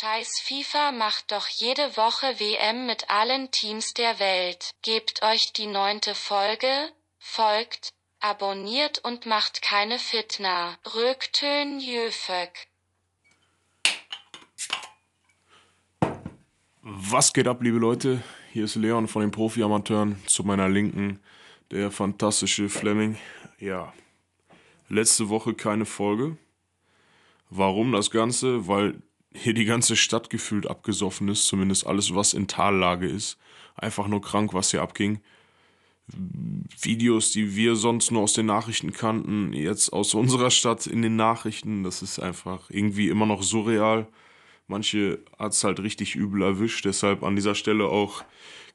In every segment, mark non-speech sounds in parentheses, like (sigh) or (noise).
Scheiß FIFA macht doch jede Woche WM mit allen Teams der Welt. Gebt euch die neunte Folge, folgt, abonniert und macht keine Fitna. Röktön Jöfök. Was geht ab, liebe Leute? Hier ist Leon von den Profi-Amateuren. Zu meiner Linken der fantastische Fleming. Ja, letzte Woche keine Folge. Warum das Ganze? Weil hier die ganze Stadt gefühlt abgesoffen ist, zumindest alles, was in Tallage ist. Einfach nur krank, was hier abging. Videos, die wir sonst nur aus den Nachrichten kannten, jetzt aus unserer Stadt in den Nachrichten, das ist einfach irgendwie immer noch surreal. Manche hat es halt richtig übel erwischt, deshalb an dieser Stelle auch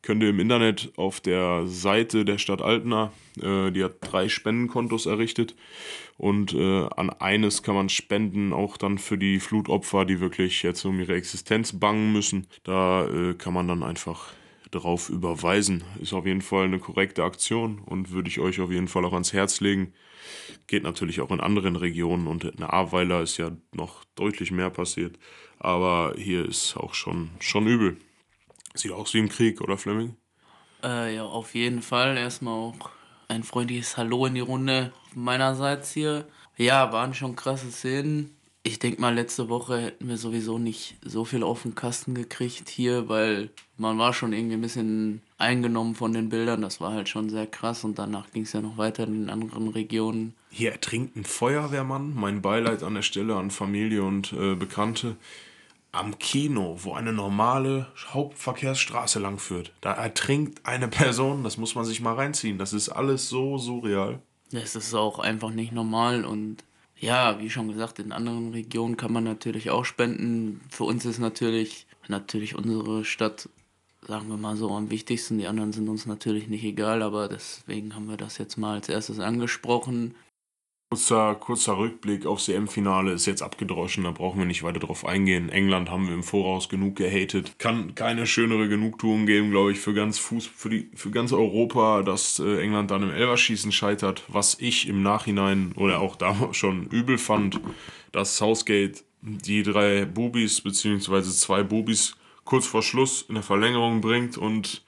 könnt ihr im Internet auf der Seite der Stadt Altena, äh, die hat drei Spendenkontos errichtet und äh, an eines kann man spenden, auch dann für die Flutopfer, die wirklich jetzt um ihre Existenz bangen müssen. Da äh, kann man dann einfach drauf überweisen. Ist auf jeden Fall eine korrekte Aktion und würde ich euch auf jeden Fall auch ans Herz legen. Geht natürlich auch in anderen Regionen und in Ahrweiler ist ja noch deutlich mehr passiert. Aber hier ist auch schon, schon übel. Sieht aus wie im Krieg, oder Fleming? Äh, ja, auf jeden Fall. Erstmal auch ein freundliches Hallo in die Runde meinerseits hier. Ja, waren schon krasse Szenen. Ich denke mal, letzte Woche hätten wir sowieso nicht so viel auf den Kasten gekriegt hier, weil man war schon irgendwie ein bisschen eingenommen von den Bildern. Das war halt schon sehr krass und danach ging es ja noch weiter in den anderen Regionen. Hier ertrinkt ein Feuerwehrmann. Mein Beileid an der Stelle an Familie und äh, Bekannte am Kino, wo eine normale Hauptverkehrsstraße langführt, da ertrinkt eine Person, das muss man sich mal reinziehen. Das ist alles so surreal. Das ist auch einfach nicht normal und ja, wie schon gesagt, in anderen Regionen kann man natürlich auch spenden. Für uns ist natürlich, natürlich unsere Stadt, sagen wir mal so, am wichtigsten. Die anderen sind uns natürlich nicht egal, aber deswegen haben wir das jetzt mal als erstes angesprochen. Kurzer, kurzer Rückblick aufs EM-Finale ist jetzt abgedroschen, da brauchen wir nicht weiter drauf eingehen. England haben wir im Voraus genug gehatet. Kann keine schönere Genugtuung geben, glaube ich, für ganz Fuß, für, die, für ganz Europa, dass äh, England dann im Elverschießen scheitert. Was ich im Nachhinein oder auch damals (laughs) schon übel fand, dass Southgate die drei Bubis beziehungsweise zwei Bubis kurz vor Schluss in der Verlängerung bringt und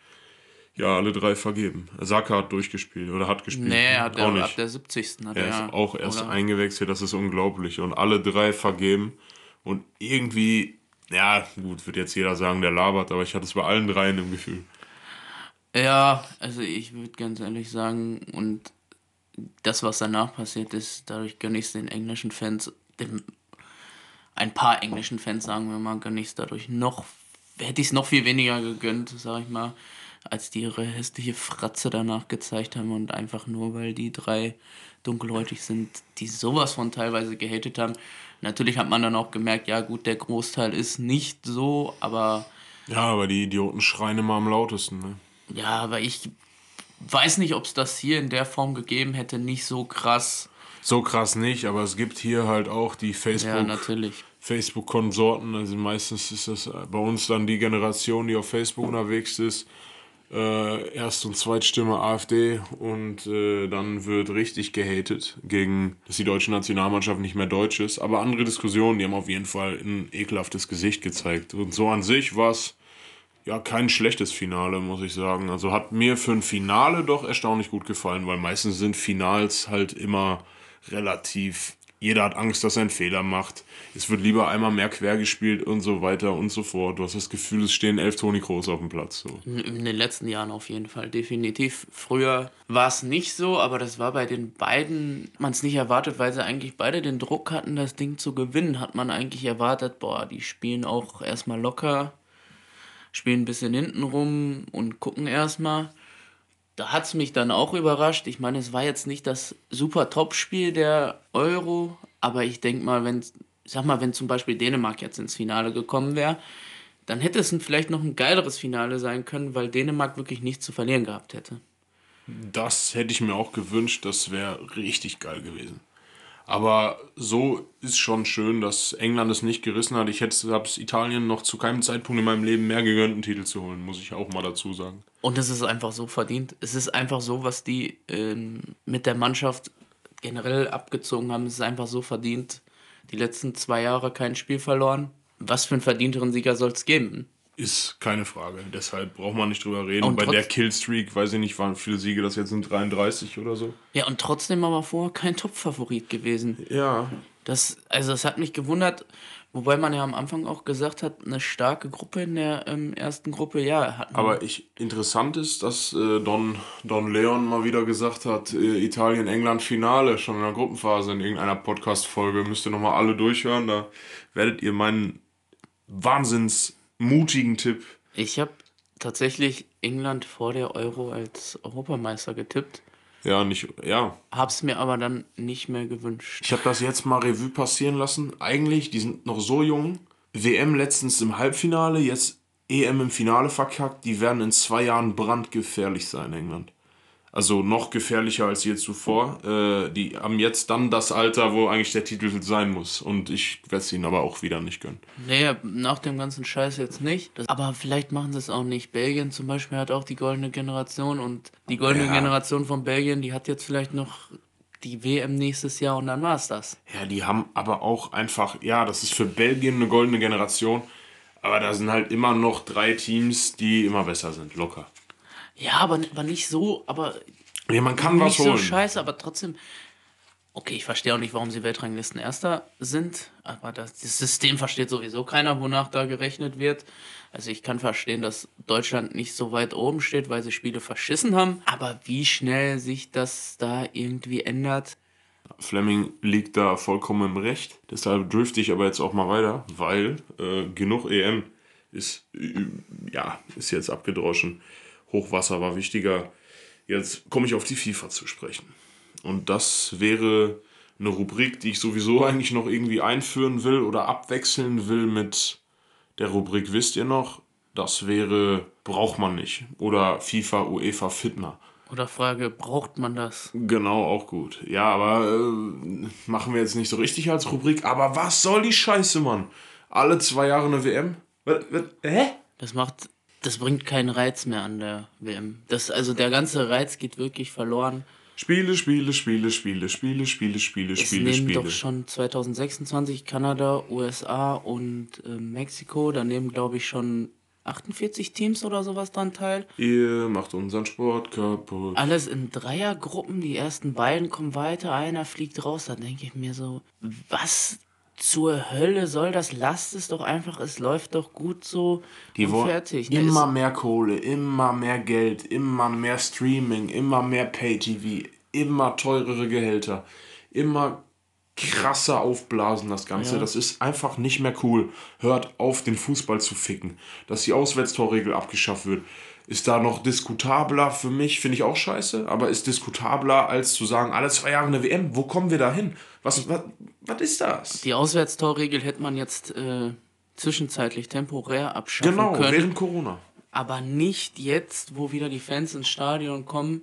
ja, alle drei vergeben. Saka hat durchgespielt oder hat gespielt. Nee, er hat auch nicht. ab der 70. Hat er, er ist auch erst oder? eingewechselt, das ist unglaublich. Und alle drei vergeben. Und irgendwie, ja, gut, wird jetzt jeder sagen, der labert, aber ich hatte es bei allen dreien im Gefühl. Ja, also ich würde ganz ehrlich sagen, und das, was danach passiert ist, dadurch gönne ich es den englischen Fans, dem, ein paar englischen Fans, sagen wir mal, gönne ich es dadurch noch, hätte ich es noch viel weniger gegönnt, sag ich mal als die ihre hässliche Fratze danach gezeigt haben und einfach nur, weil die drei dunkelhäutig sind, die sowas von teilweise gehatet haben. Natürlich hat man dann auch gemerkt, ja gut, der Großteil ist nicht so, aber... Ja, aber die Idioten schreien immer am lautesten, ne? Ja, aber ich weiß nicht, ob es das hier in der Form gegeben hätte, nicht so krass. So krass nicht, aber es gibt hier halt auch die Facebook... Ja, natürlich. Facebook-Konsorten, also meistens ist das bei uns dann die Generation, die auf Facebook unterwegs ist äh, Erst- und Zweitstimme AfD und äh, dann wird richtig gehatet gegen, dass die deutsche Nationalmannschaft nicht mehr deutsch ist. Aber andere Diskussionen, die haben auf jeden Fall ein ekelhaftes Gesicht gezeigt. Und so an sich war es ja kein schlechtes Finale, muss ich sagen. Also hat mir für ein Finale doch erstaunlich gut gefallen, weil meistens sind Finals halt immer relativ jeder hat Angst, dass er einen Fehler macht. Es wird lieber einmal mehr quer gespielt und so weiter und so fort. Du hast das Gefühl, es stehen elf Toni Kroos auf dem Platz. So. In den letzten Jahren auf jeden Fall, definitiv. Früher war es nicht so, aber das war bei den beiden, man es nicht erwartet, weil sie eigentlich beide den Druck hatten, das Ding zu gewinnen. Hat man eigentlich erwartet, boah, die spielen auch erstmal locker, spielen ein bisschen hinten rum und gucken erstmal da hat es mich dann auch überrascht. Ich meine, es war jetzt nicht das super Top-Spiel der Euro, aber ich denke mal, wenn, sag mal, wenn zum Beispiel Dänemark jetzt ins Finale gekommen wäre, dann hätte es vielleicht noch ein geileres Finale sein können, weil Dänemark wirklich nichts zu verlieren gehabt hätte. Das hätte ich mir auch gewünscht, das wäre richtig geil gewesen. Aber so ist schon schön, dass England es nicht gerissen hat. Ich hätte es Italien noch zu keinem Zeitpunkt in meinem Leben mehr gegönnt, einen Titel zu holen, muss ich auch mal dazu sagen. Und es ist einfach so verdient. Es ist einfach so, was die ähm, mit der Mannschaft generell abgezogen haben. Es ist einfach so verdient. Die letzten zwei Jahre kein Spiel verloren. was für einen verdienteren Sieger soll es geben? Ist keine Frage. Deshalb braucht man nicht drüber reden. Und Bei der Killstreak, weiß ich nicht, waren viele Siege, das jetzt sind 33 oder so. Ja, und trotzdem aber vorher kein Top-Favorit gewesen. Ja. Das, also das hat mich gewundert, wobei man ja am Anfang auch gesagt hat, eine starke Gruppe in der ähm, ersten Gruppe, ja, hat man. Aber ich, interessant ist, dass äh, Don, Don Leon mal wieder gesagt hat, äh, Italien-England-Finale, schon in der Gruppenphase in irgendeiner Podcast-Folge. Müsst ihr nochmal alle durchhören, da werdet ihr meinen wahnsinns mutigen Tipp. Ich habe tatsächlich England vor der Euro als Europameister getippt, Ja, nicht, ja. hab's mir aber dann nicht mehr gewünscht. Ich habe das jetzt mal Revue passieren lassen. Eigentlich, die sind noch so jung. WM letztens im Halbfinale, jetzt EM im Finale verkackt. Die werden in zwei Jahren brandgefährlich sein, England. Also noch gefährlicher als je zuvor. Äh, die haben jetzt dann das Alter, wo eigentlich der Titel sein muss. Und ich werde es ihnen aber auch wieder nicht gönnen. Nee, nach dem ganzen Scheiß jetzt nicht. Das, aber vielleicht machen sie es auch nicht. Belgien zum Beispiel hat auch die goldene Generation und die goldene Ja. Generation von Belgien, die hat jetzt vielleicht noch die WM nächstes Jahr und dann war's das. Ja, die haben aber auch einfach, ja, das ist für Belgien eine goldene Generation. Aber da sind halt immer noch drei Teams, die immer besser sind, locker. Ja, aber, aber nicht so, aber Ja, man kann was nicht so holen. scheiße, aber trotzdem. Okay, ich verstehe auch nicht, warum sie Weltranglisten Erster sind, aber das, das System versteht sowieso keiner, wonach da gerechnet wird. Also ich kann verstehen, dass Deutschland nicht so weit oben steht, weil sie Spiele verschissen haben, aber wie schnell sich das da irgendwie ändert, Fleming liegt da vollkommen im Recht. Deshalb drifte ich aber jetzt auch mal weiter, weil äh, genug EM ist, äh, ja, ist jetzt abgedroschen. Hochwasser war wichtiger. Jetzt komme ich auf die FIFA zu sprechen. Und das wäre eine Rubrik, die ich sowieso eigentlich noch irgendwie einführen will oder abwechseln will mit der Rubrik Wisst ihr noch? Das wäre Braucht man nicht. Oder FIFA UEFA Fitner. oder Frage, braucht man das? Genau, auch gut. Ja, aber äh, machen wir jetzt nicht so richtig als Rubrik. Aber was soll die Scheiße, Mann? Alle zwei Jahre eine WM? Was, was, hä? Das macht, das bringt keinen Reiz mehr an der WM. Das, also der ganze Reiz geht wirklich verloren. Spiele, Spiele, Spiele, Spiele, Spiele, Spiele, Spiele, Es Spiele, nehmen Spiele. doch schon 2026 Kanada, USA und äh, Mexiko. Da nehmen, glaube ich, schon 48 Teams oder sowas dran teil. Ihr macht unseren Sport kaputt. Alles in Dreiergruppen. Die ersten beiden kommen weiter, einer fliegt raus. Da denke ich mir so, was zur Hölle soll das? Lasst es doch einfach, es läuft doch gut so Die und fertig. ne? immer mehr Kohle, immer mehr Geld, immer mehr Streaming, immer mehr Pay-TV, immer teurere Gehälter, immer krasser aufblasen das Ganze. Ja. Das ist einfach nicht mehr cool. Hört auf, den Fußball zu ficken. Dass die Auswärtstorregel abgeschafft wird, ist da noch diskutabler für mich, finde ich auch scheiße, aber ist diskutabler als zu sagen, alle zwei Jahre eine WM, wo kommen wir da hin? Was, was, was ist das? Die Auswärtstorregel hätte man jetzt äh, zwischenzeitlich temporär abschaffen Genau, können. während Corona. aber nicht jetzt, wo wieder die Fans ins Stadion kommen.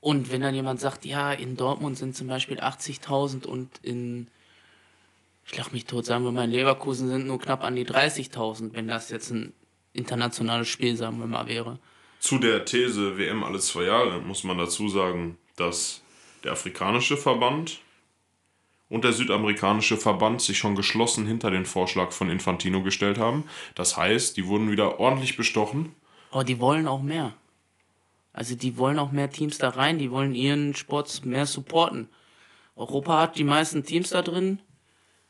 Und wenn dann jemand sagt, ja, in Dortmund sind zum Beispiel 80.000 und in, ich lach mich tot, sagen wir mal, in Leverkusen sind nur knapp an die 30.000, wenn das jetzt ein internationales Spiel, sagen wir mal, wäre. Zu der These WM alle zwei Jahre muss man dazu sagen, dass der afrikanische Verband und der südamerikanische Verband sich schon geschlossen hinter den Vorschlag von Infantino gestellt haben. Das heißt, die wurden wieder ordentlich bestochen. Aber die wollen auch mehr. Also die wollen auch mehr Teams da rein, die wollen ihren Sport mehr supporten. Europa hat die meisten Teams da drin.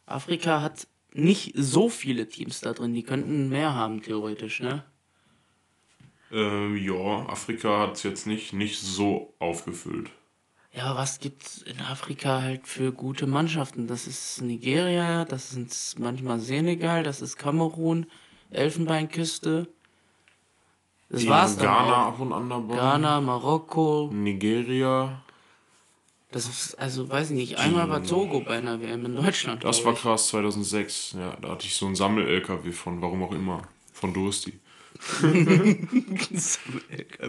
Afrika hat nicht so viele Teams da drin, die könnten mehr haben, theoretisch, ne? Äh, ja, Afrika hat es jetzt nicht, nicht so aufgefüllt. Ja, was gibt's in Afrika halt für gute Mannschaften? Das ist Nigeria, das sind manchmal Senegal, das ist Kamerun, Elfenbeinküste. Das Ja, war's dann Ghana auch. ab und an dabei. Ghana, Marokko, Nigeria. Das ist, also weiß ich nicht, einmal war Togo bei einer WM in Deutschland. Das war krass, 2006. Ja, da hatte ich so einen Sammel-LKW von, warum auch immer, von Dursti. (laughs)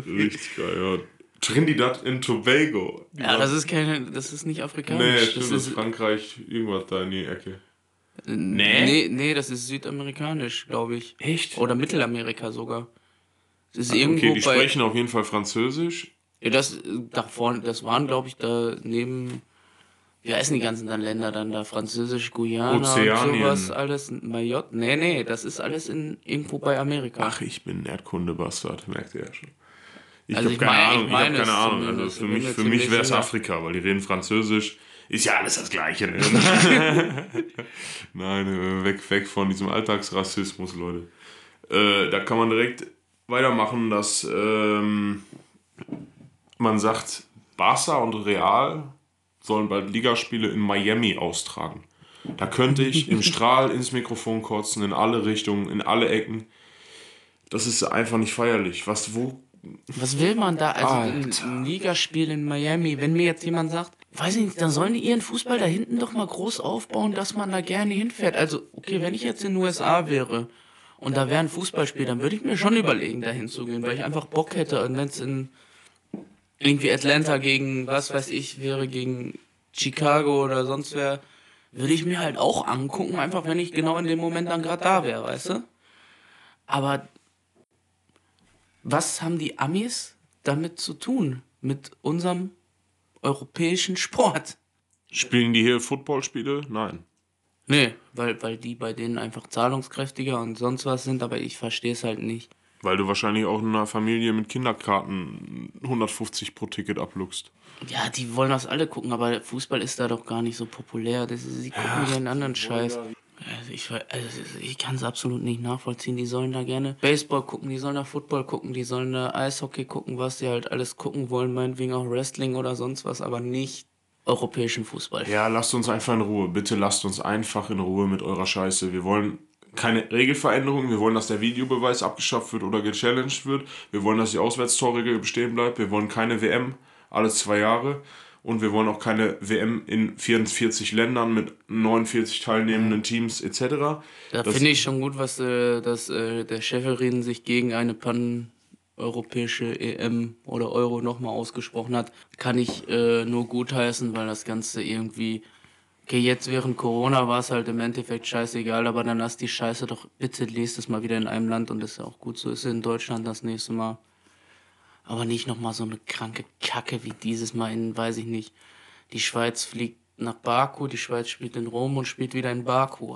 Richtig geil, ja. Trinidad and Tobago. Ja, das ist keine, das ist nicht Nee, afrikanisch. stimmt, das das ist Frankreich, irgendwas da in die Ecke. nee? nee, nee, das ist südamerikanisch, glaube ich. Echt? Oder Mittelamerika sogar. Das ist irgendwo Okay, die bei. sprechen auf jeden Fall Französisch. Ja, das, da vorne, das waren, glaube ich, da neben wie heißen die ganzen dann Länder dann da? Französisch, Guyana Ozeanien. und sowas alles. Mayotte? Nee, nee, das ist alles in, irgendwo bei Amerika. Ach, ich bin Erdkundebastard, merkt ihr ja schon. Ich also habe keine Ahnung, ich, ich habe keine Ahnung. Also für mich, für mich wäre es Afrika, weil die reden Französisch. Ist ja alles das Gleiche. Ne? (laughs) Nein, äh, weg, weg von diesem Alltagsrassismus, Leute. Äh, da kann man direkt weitermachen, dass ähm, man sagt, Barca und Real sollen bald Ligaspiele in Miami austragen. Da könnte ich im (laughs) Strahl ins Mikrofon kotzen, in alle Richtungen, in alle Ecken. Das ist einfach nicht feierlich. Was, wo. Was will man da? Also ein, ein Ligaspiel in Miami, wenn mir jetzt jemand sagt, weiß ich nicht, dann sollen die ihren Fußball da hinten doch mal groß aufbauen, dass man da gerne hinfährt. Also, okay, wenn ich jetzt in den USA wäre und da wäre ein Fußballspiel, dann würde ich mir schon überlegen, da hinzugehen, weil ich einfach Bock hätte. Und wenn es in irgendwie Atlanta gegen, was weiß ich, wäre gegen Chicago oder sonst wer, würde ich mir halt auch angucken, einfach wenn ich genau in dem Moment dann gerade da wäre, weißt du? Aber was haben die Amis damit zu tun? Mit unserem europäischen Sport? Spielen die hier Footballspiele? Nein. Nee, weil, weil die bei denen einfach zahlungskräftiger und sonst was sind, aber ich verstehe es halt nicht. Weil du wahrscheinlich auch in einer Familie mit Kinderkarten 150 pro Ticket abluchst. Ja, die wollen das alle gucken, aber Fußball ist da doch gar nicht so populär. Das ist, sie gucken ja einen anderen Scheiß. Also ich, also ich kann es absolut nicht nachvollziehen. Die sollen da gerne Baseball gucken, die sollen da Football gucken, die sollen da Eishockey gucken, was sie halt alles gucken wollen, meinetwegen auch Wrestling oder sonst was, aber nicht europäischen Fußball. Ja, lasst uns einfach in Ruhe. Bitte lasst uns einfach in Ruhe mit eurer Scheiße. Wir wollen keine Regelveränderungen. Wir wollen, dass der Videobeweis abgeschafft wird oder gechallenged wird. Wir wollen, dass die Auswärtstorregel bestehen bleibt. Wir wollen keine WM alle zwei Jahre. Und wir wollen auch keine WM in 44 Ländern mit 49 teilnehmenden Teams etc. Da finde ich schon gut, was äh, dass, äh, der Schäferin sich gegen eine pan-europäische EM oder Euro nochmal ausgesprochen hat. Kann ich äh, nur gutheißen, weil das Ganze irgendwie Okay, jetzt während Corona war es halt im Endeffekt scheißegal, aber dann lass die Scheiße doch bitte lest es mal wieder in einem Land und das ist ja auch gut so ist in Deutschland das nächste Mal. Aber nicht nochmal so eine kranke Kacke wie dieses Mal in, weiß ich nicht. Die Schweiz fliegt nach Baku, die Schweiz spielt in Rom und spielt wieder in Baku.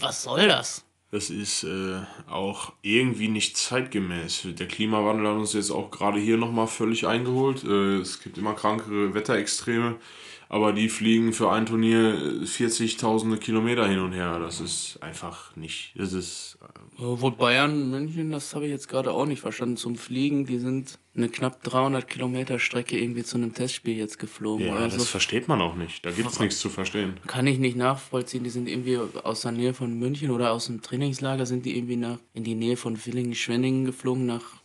Was soll das? Das ist äh, auch irgendwie nicht zeitgemäß. Der Klimawandel hat uns jetzt auch gerade hier nochmal völlig eingeholt. Äh, es gibt immer krankere Wetterextreme aber die fliegen für ein Turnier 40.000 Kilometer hin und her. Das ist einfach nicht. Das ist. Äh Wo Bayern, München, das habe ich jetzt gerade auch nicht verstanden. Zum Fliegen, die sind eine knapp 300 Kilometer Strecke irgendwie zu einem Testspiel jetzt geflogen. Ja, das so. versteht man auch nicht. Da gibt es nichts zu verstehen. Kann ich nicht nachvollziehen. Die sind irgendwie aus der Nähe von München oder aus dem Trainingslager sind die irgendwie nach in die Nähe von Villingen-Schwenningen geflogen nach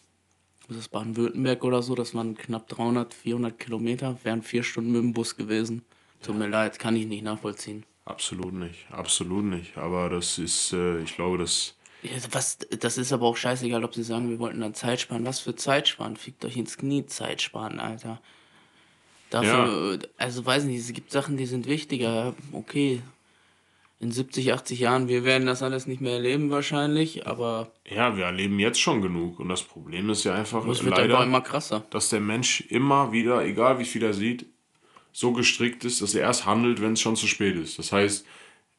das ist Baden-Württemberg oder so, das waren knapp 300, 400 Kilometer, wären vier Stunden mit dem Bus gewesen. Tut mir leid, kann ich nicht nachvollziehen. Absolut nicht, absolut nicht. Aber das ist, äh, ich glaube, das. Ja, was, das ist aber auch scheißegal, ob sie sagen, wir wollten dann Zeit sparen. Was für Zeit sparen? Fickt euch ins Knie, Zeit sparen, Alter. Dafür, ja. also weiß nicht, es gibt Sachen, die sind wichtiger. Okay, in 70, 80 Jahren, wir werden das alles nicht mehr erleben wahrscheinlich, aber... Ja, wir erleben jetzt schon genug und das Problem ist ja einfach, es wird leider, immer krasser. dass der Mensch immer wieder, egal wie viel er sieht, so gestrickt ist, dass er erst handelt, wenn es schon zu spät ist. Das heißt,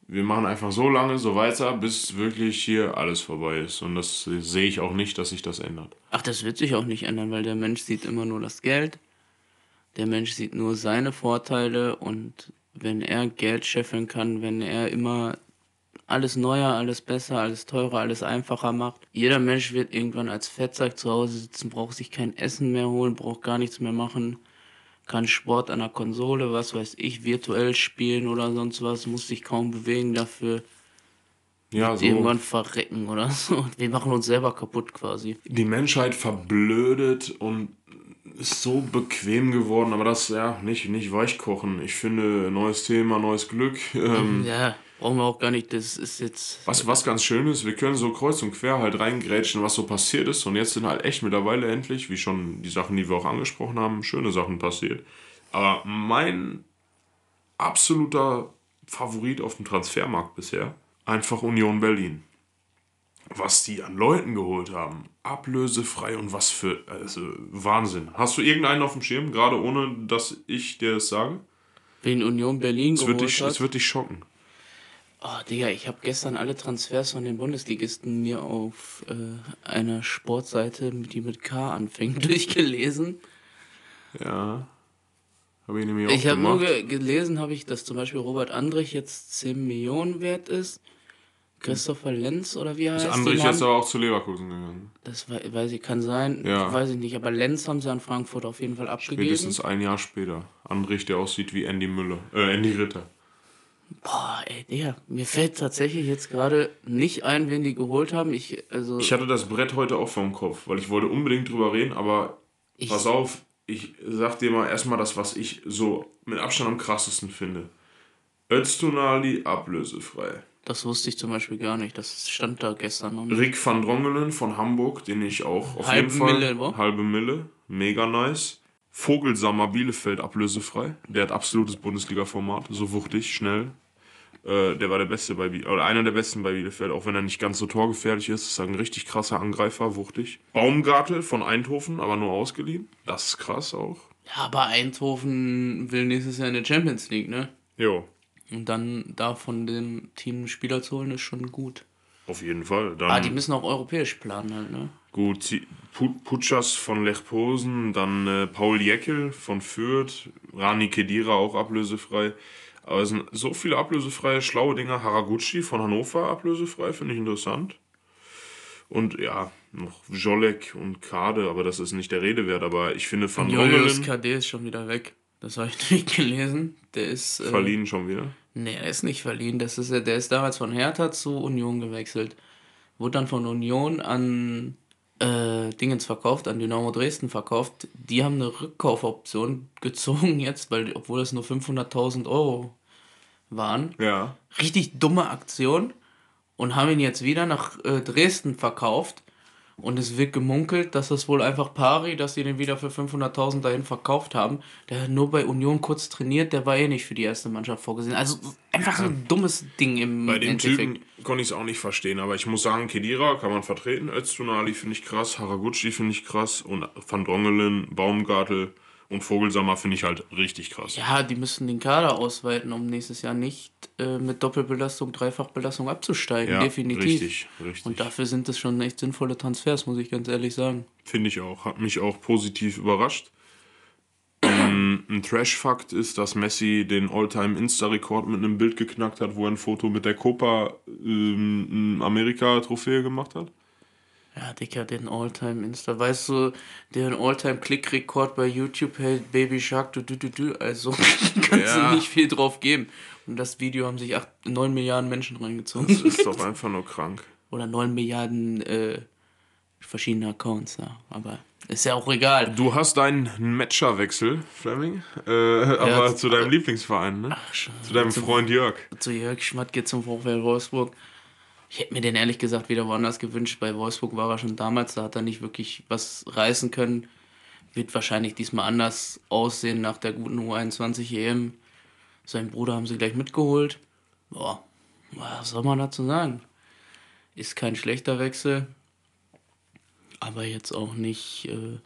wir machen einfach so lange, so weiter, bis wirklich hier alles vorbei ist. Und das sehe ich auch nicht, dass sich das ändert. Ach, das wird sich auch nicht ändern, weil der Mensch sieht immer nur das Geld. Der Mensch sieht nur seine Vorteile und wenn er Geld scheffeln kann, wenn er immer alles neuer, alles besser, alles teurer, alles einfacher macht. Jeder Mensch wird irgendwann als Fettsack zu Hause sitzen, braucht sich kein Essen mehr holen, braucht gar nichts mehr machen, kann Sport an der Konsole, was weiß ich, virtuell spielen oder sonst was, muss sich kaum bewegen dafür. Ja, so. Irgendwann verrecken oder (laughs) so. Wir machen uns selber kaputt quasi. Die Menschheit verblödet und ist so bequem geworden, aber das ja nicht, nicht weichkochen. Ich finde, neues Thema, neues Glück. (laughs) Ähm, ja, brauchen wir auch gar nicht. Das ist jetzt. Was, was ganz schön ist, wir können so kreuz und quer halt reingrätschen, was so passiert ist. Und jetzt sind halt echt mittlerweile endlich, wie schon die Sachen, die wir auch angesprochen haben, schöne Sachen passiert. Aber mein absoluter Favorit auf dem Transfermarkt bisher, einfach Union Berlin was die an Leuten geholt haben. Ablösefrei und was für. Also Wahnsinn. Hast du irgendeinen auf dem Schirm, gerade ohne dass ich dir das sage? Wen Union Berlin Es wird, geholt dich, hat. es wird dich schocken. Oh, Digga, ich habe gestern alle Transfers von den Bundesligisten mir auf äh, einer Sportseite, die mit K anfängt, (laughs) durchgelesen. Ja. Habe ich nämlich auch Ich habe nur ge gelesen, habe ich, dass zum Beispiel Robert Andrich jetzt 10 Millionen wert ist. Christopher Lenz oder wie heißt. Ist Andrich jetzt haben- aber auch zu Leverkusen gegangen. Das wei- weiß ich, kann sein. Ja. Weiß ich nicht. Aber Lenz haben sie an Frankfurt auf jeden Fall abgegeben. Spätestens ein Jahr später. Andrich, der aussieht wie Andy Müller. Äh, Andy Ritter. Boah, ey, Digga, mir fällt tatsächlich jetzt gerade nicht ein, wen die geholt haben. Ich, also, Ich hatte das Brett heute auch vom Kopf, weil ich wollte unbedingt drüber reden, aber Ich- pass auf, ich sag dir mal erstmal das, was ich so mit Abstand am krassesten finde. Öztunali ablösefrei. Das wusste ich zum Beispiel gar nicht. Das stand da gestern noch nicht. Rick van Drongelen von Hamburg, den ich auch auf Halbe jeden Fall. Mille, wo? halbe Mille. Mega nice. Vogelsammer Bielefeld ablösefrei. Der hat absolutes Bundesliga-Format. So wuchtig, schnell. Äh, der war der Beste bei Bielefeld. Oder einer der besten bei Bielefeld, auch wenn er nicht ganz so torgefährlich ist. Ist ein richtig krasser Angreifer, wuchtig. Baumgartel von Eindhoven, aber nur ausgeliehen. Das ist krass auch. Ja, aber Eindhoven will nächstes Jahr in der Champions League, ne? Jo. Und dann da von dem Team Spieler zu holen, ist schon gut. Auf jeden Fall. Dann Ah, die müssen auch europäisch planen halt, ne? Gut, Putschas von Lech Posen, dann äh, Paul Jäckel von Fürth, Rani Kedira auch ablösefrei. Aber es sind so viele ablösefreie, schlaue Dinger. Haraguchi von Hannover ablösefrei, finde ich interessant. Und ja, noch Jolek und Kade, aber das ist nicht der Rede wert. Aber ich finde Van Julius Drongelen KD ist schon wieder weg. Das habe ich (laughs) nicht gelesen. Der ist. Äh, verliehen schon wieder. Nee, er ist nicht verliehen. Das ist, der ist damals von Hertha zu Union gewechselt. Wurde dann von Union an äh, Dingens verkauft, an Dynamo Dresden verkauft. Die haben eine Rückkaufoption gezogen jetzt, weil obwohl es nur 500.000 Euro waren. Ja. Richtig dumme Aktion. Und haben ihn jetzt wieder nach äh, Dresden verkauft. Und es wird gemunkelt, dass das wohl einfach pari, dass sie den wieder für 500.000 dahin verkauft haben. Der hat nur bei Union kurz trainiert, der war eh nicht für die erste Mannschaft vorgesehen. Also einfach so ein dummes Ding im Bei dem Endeffekt. Typen konnte ich es auch nicht verstehen, aber ich muss sagen, Kedira kann man vertreten, Öztunali finde ich krass, Haraguchi finde ich krass und Van Drongelen, Baumgartel und Vogelsammer finde ich halt richtig krass. Ja, die müssen den Kader ausweiten, um nächstes Jahr nicht äh, mit Doppelbelastung, Dreifachbelastung abzusteigen. Ja, Definitiv. richtig, richtig. Und dafür sind es schon echt sinnvolle Transfers, muss ich ganz ehrlich sagen. Finde ich auch. Hat mich auch positiv überrascht. Ähm, ein Trash-Fakt ist, dass Messi den All-Time-Insta-Rekord mit einem Bild geknackt hat, wo er ein Foto mit der Copa ähm, Amerika-Trophäe gemacht hat. Ja, Dicker, den Alltime Insta. Weißt du, den Alltime Klickrekord bei YouTube hält Baby Shark, du, du, du, du. Also (laughs) kannst Ja. du nicht viel drauf geben. Und das Video haben sich 8, 9 Milliarden Menschen reingezogen. Das ist doch einfach nur krank. Oder 9 Milliarden äh, verschiedene Accounts, ja. Aber ist ja auch egal. Du hast deinen Matcherwechsel, Fleming, äh, aber Ja, zu deinem Lieblingsverein, ne? schon. zu deinem Zum- Freund Jörg. Zu Jörg Schmatke zum VfL Wolfsburg. Ich hätte mir den ehrlich gesagt wieder woanders gewünscht. Bei Wolfsburg war er schon damals, da hat er nicht wirklich was reißen können. Wird wahrscheinlich diesmal anders aussehen nach der guten U21 EM. Seinen Bruder haben sie gleich mitgeholt. Boah, was soll man dazu sagen? Ist kein schlechter Wechsel. Aber jetzt auch nicht, äh,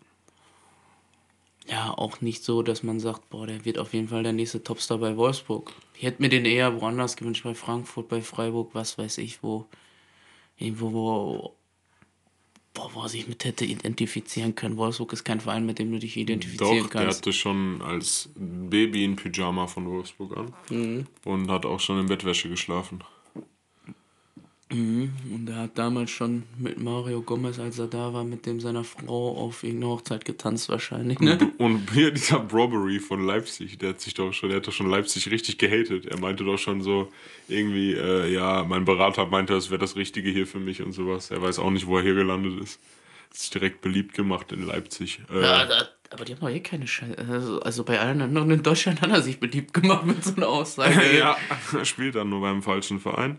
ja, auch nicht so, dass man sagt, boah, der wird auf jeden Fall der nächste Topstar bei Wolfsburg. Ich hätte mir den eher woanders gewünscht, bei Frankfurt, bei Freiburg, was weiß ich, wo, irgendwo, wo, boah, wo er sich mit hätte identifizieren können. Wolfsburg ist kein Verein, mit dem du dich identifizieren Doch, der kannst. hatte schon als Baby ein Pyjama von Wolfsburg an Mhm. und hat auch schon in Bettwäsche geschlafen. Und er hat damals schon mit Mario Gomez, als er da war, mit dem seiner Frau auf irgendeine Hochzeit getanzt wahrscheinlich, ne? Und hier dieser Brobbery von Leipzig, der hat sich doch schon, der hat doch schon Leipzig richtig gehatet. Er meinte doch schon so irgendwie, äh, ja, mein Berater meinte, das wäre das Richtige hier für mich und sowas. Er weiß auch nicht, wo er hier gelandet ist. Hat sich direkt beliebt gemacht in Leipzig. Äh, Ja, da, aber die haben doch eh keine Scheiße. Also, also bei allen anderen in Deutschland hat er sich beliebt gemacht mit so einer Aussage. (laughs) ja, er spielt dann nur beim falschen Verein.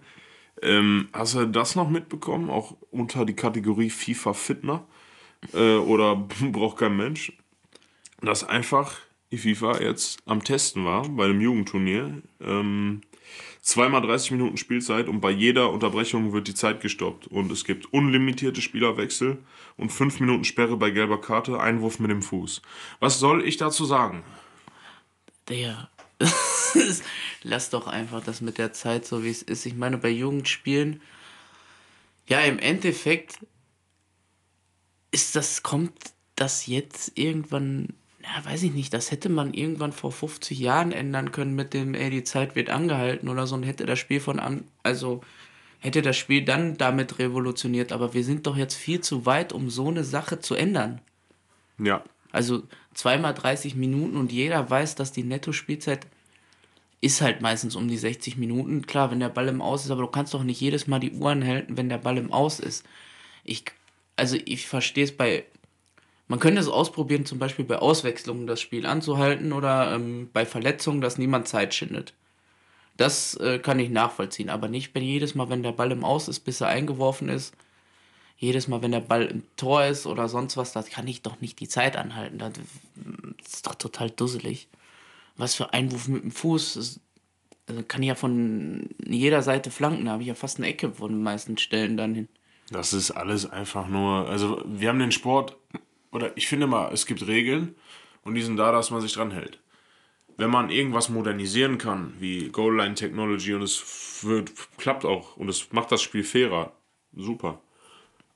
Ähm, hast du das noch mitbekommen? Auch unter die Kategorie FIFA Fitner? Äh, oder (laughs) braucht kein Mensch? Dass einfach die FIFA jetzt am Testen war bei einem Jugendturnier. Ähm, zweimal 30 Minuten Spielzeit und bei jeder Unterbrechung wird die Zeit gestoppt. Und es gibt unlimitierte Spielerwechsel und 5 Minuten Sperre bei gelber Karte, Einwurf mit dem Fuß. Was soll ich dazu sagen? (laughs) Der, lass doch einfach das mit der Zeit so, wie es ist. Ich meine, bei Jugendspielen, ja, im Endeffekt ist das, kommt das jetzt irgendwann, ja, weiß ich nicht, das hätte man irgendwann vor 50 Jahren ändern können mit dem, ey, die Zeit wird angehalten oder so und hätte das Spiel von an, also hätte das Spiel dann damit revolutioniert, aber wir sind doch jetzt viel zu weit, um so eine Sache zu ändern. Ja. Also zweimal 30 Minuten und jeder weiß, dass die Netto-Spielzeit ist halt meistens um die 60 Minuten. Klar, wenn der Ball im Aus ist, aber du kannst doch nicht jedes Mal die Uhren halten, wenn der Ball im Aus ist. Ich, also ich verstehe es bei, man könnte es ausprobieren, zum Beispiel bei Auswechslungen das Spiel anzuhalten oder ähm, bei Verletzungen, dass niemand Zeit schindet. Das äh, kann ich nachvollziehen, aber nicht, wenn jedes Mal, wenn der Ball im Aus ist, bis er eingeworfen ist, jedes Mal, wenn der Ball im Tor ist oder sonst was, da kann ich doch nicht die Zeit anhalten. Das ist doch total dusselig. Was für Einwurf mit dem Fuß. Das also kann ich ja von jeder Seite flanken. Da habe ich ja fast eine Ecke von den meisten Stellen dann hin. Das ist alles einfach nur. Also, wir haben den Sport, oder ich finde mal, es gibt Regeln und die sind da, dass man sich dran hält. Wenn man irgendwas modernisieren kann, wie Goal Line Technology und es wird, klappt auch und es macht das Spiel fairer, super.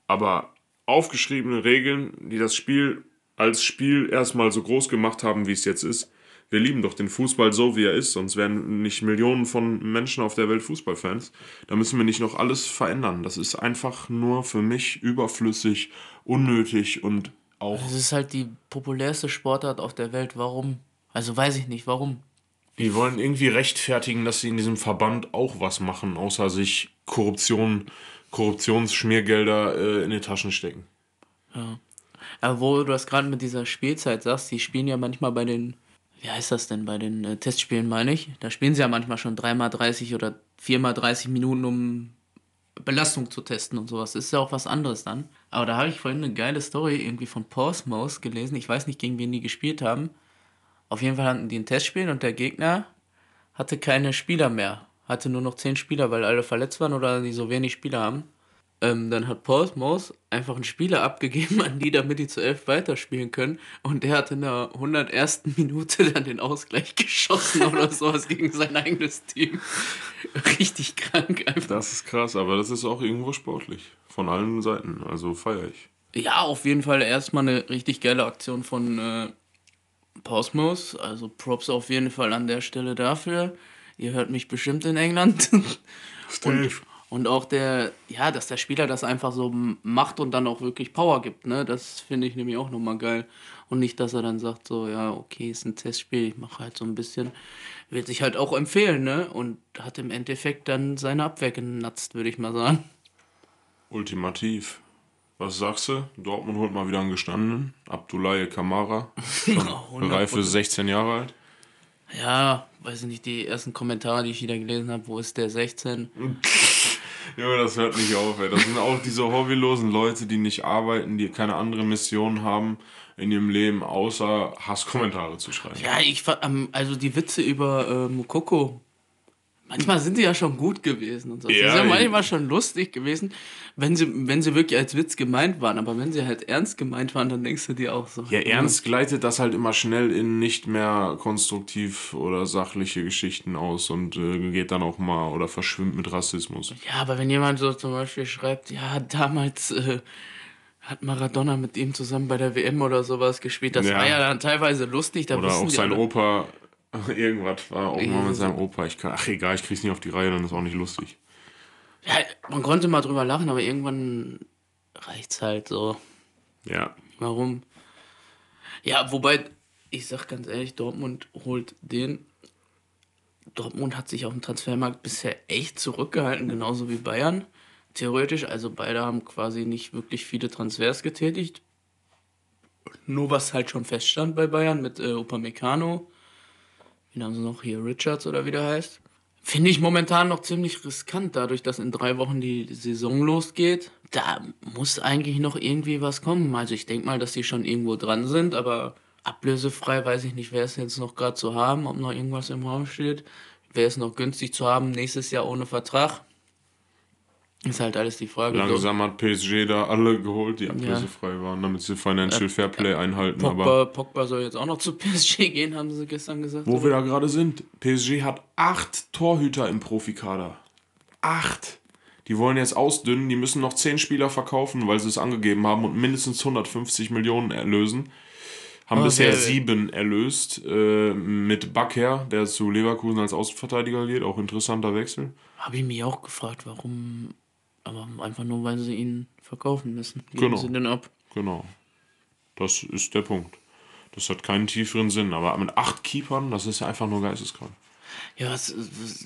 Aber aufgeschriebene Regeln, die das Spiel als Spiel erstmal so groß gemacht haben, wie es jetzt ist, wir lieben doch den Fußball so, wie er ist, sonst wären nicht Millionen von Menschen auf der Welt Fußballfans. Da müssen wir nicht noch alles verändern. Das ist einfach nur für mich überflüssig, unnötig und auch. Es ist halt die populärste Sportart auf der Welt. Warum? Also weiß ich nicht, warum. Die wollen irgendwie rechtfertigen, dass sie in diesem Verband auch was machen, außer sich Korruption, Korruptionsschmiergelder äh, in die Taschen stecken. Ja. Aber wo du das gerade mit dieser Spielzeit sagst, die spielen ja manchmal bei den wie heißt das denn bei den äh, Testspielen, meine ich? Da spielen sie ja manchmal schon 3x30 oder 4x30 Minuten, um Belastung zu testen und sowas. Das ist ja auch was anderes dann. Aber da habe ich vorhin eine geile Story irgendwie von Portsmouth gelesen. Ich weiß nicht, gegen wen die gespielt haben. Auf jeden Fall hatten die ein Testspiel und der Gegner hatte keine Spieler mehr. Hatte nur noch 10 Spieler, weil alle verletzt waren oder die so wenig Spieler haben. Ähm, dann hat Portsmouth einfach einen Spieler (laughs) abgegeben an die, damit die zu elf weiterspielen können. Und der hat in der 101. (laughs) Minute dann den Ausgleich geschossen oder (laughs) sowas gegen sein eigenes Team. Richtig krank einfach. Das ist krass, aber das ist auch irgendwo sportlich. Von allen Seiten. Also feiere ich. Ja, auf jeden Fall erstmal eine richtig geile Aktion von äh, Portsmouth. Also Props auf jeden Fall an der Stelle dafür. Ihr hört mich bestimmt in England. Steve. Und auch der, ja, dass der Spieler das einfach so macht und dann auch wirklich Power gibt, ne? Das finde ich nämlich auch nochmal geil. Und nicht, dass er dann sagt, so, ja, okay, ist ein Testspiel, ich mache halt so ein bisschen. Wird sich halt auch empfehlen, ne? Und hat im Endeffekt dann seine Abwehr genatzt, würde ich mal sagen. Ultimativ. Was sagst du? Dortmund holt mal wieder einen gestandenen. Abdoulaye Kamara. (laughs) Reife 16 Jahre alt. Ja, weiß ich nicht, die ersten Kommentare, die ich wieder gelesen habe, wo ist der 16? (laughs) Ja, das hört nicht auf, ey. Das sind auch diese hobbylosen Leute, die nicht arbeiten, die keine andere Mission haben in ihrem Leben, außer Hasskommentare zu schreiben. Ja, ich also die Witze über äh, Mokoko Manchmal sind die ja schon gut gewesen und so. Ja, ist ja manchmal schon lustig gewesen, wenn sie, wenn sie wirklich als Witz gemeint waren. Aber wenn sie halt ernst gemeint waren, dann denkst du dir auch so. Ja, ernst gleitet das halt immer schnell in nicht mehr konstruktiv oder sachliche Geschichten aus und äh, geht dann auch mal oder verschwimmt mit Rassismus. Ja, aber wenn jemand so zum Beispiel schreibt, ja, damals äh, hat Maradona mit ihm zusammen bei der WM oder sowas gespielt, das ja. war ja dann teilweise lustig. Da oder auch sein Opa (laughs) Irgendwas war auch mal mit seinem Opa. Ich kann, ach egal, ich krieg's nicht auf die Reihe, dann ist auch nicht lustig. Ja, man konnte mal drüber lachen, aber irgendwann reicht's halt so. Ja. Warum? Ja, wobei, ich sag ganz ehrlich, Dortmund holt den. Dortmund hat sich auf dem Transfermarkt bisher echt zurückgehalten, genauso wie Bayern. Theoretisch, also beide haben quasi nicht wirklich viele Transfers getätigt. Nur was halt schon feststand bei Bayern mit äh, Upamecano wen haben sie noch hier, Richards oder wie der heißt. Finde ich momentan noch ziemlich riskant, dadurch, dass in drei Wochen die Saison losgeht. Da muss eigentlich noch irgendwie was kommen. Also ich denke mal, dass die schon irgendwo dran sind, aber ablösefrei weiß ich nicht, wer es jetzt noch gerade zu haben, ob noch irgendwas im Raum steht. Wer ist noch günstig zu haben nächstes Jahr ohne Vertrag? Ist halt alles die Frage. Langsam hat PSG da alle geholt, die ablösefrei waren, damit sie Financial Fairplay einhalten. Pogba, aber Pogba soll jetzt auch noch zu PSG gehen, haben sie gestern gesagt. wo wir da gerade sind, PSG hat acht Torhüter im Profikader. Acht. Die wollen jetzt ausdünnen, die müssen noch zehn Spieler verkaufen, weil sie es angegeben haben und mindestens 150 Millionen erlösen. Haben Oh, bisher sieben erlöst, äh, mit Bakker, der zu Leverkusen als Außenverteidiger geht, auch interessanter Wechsel. Habe ich mich auch gefragt, warum. Aber einfach nur, weil sie ihn verkaufen müssen. Geben Genau. sie den ab. Genau. Das ist der Punkt. Das hat keinen tieferen Sinn, aber mit acht Keepern, das ist ja einfach nur geisteskrank. Ja, was, was,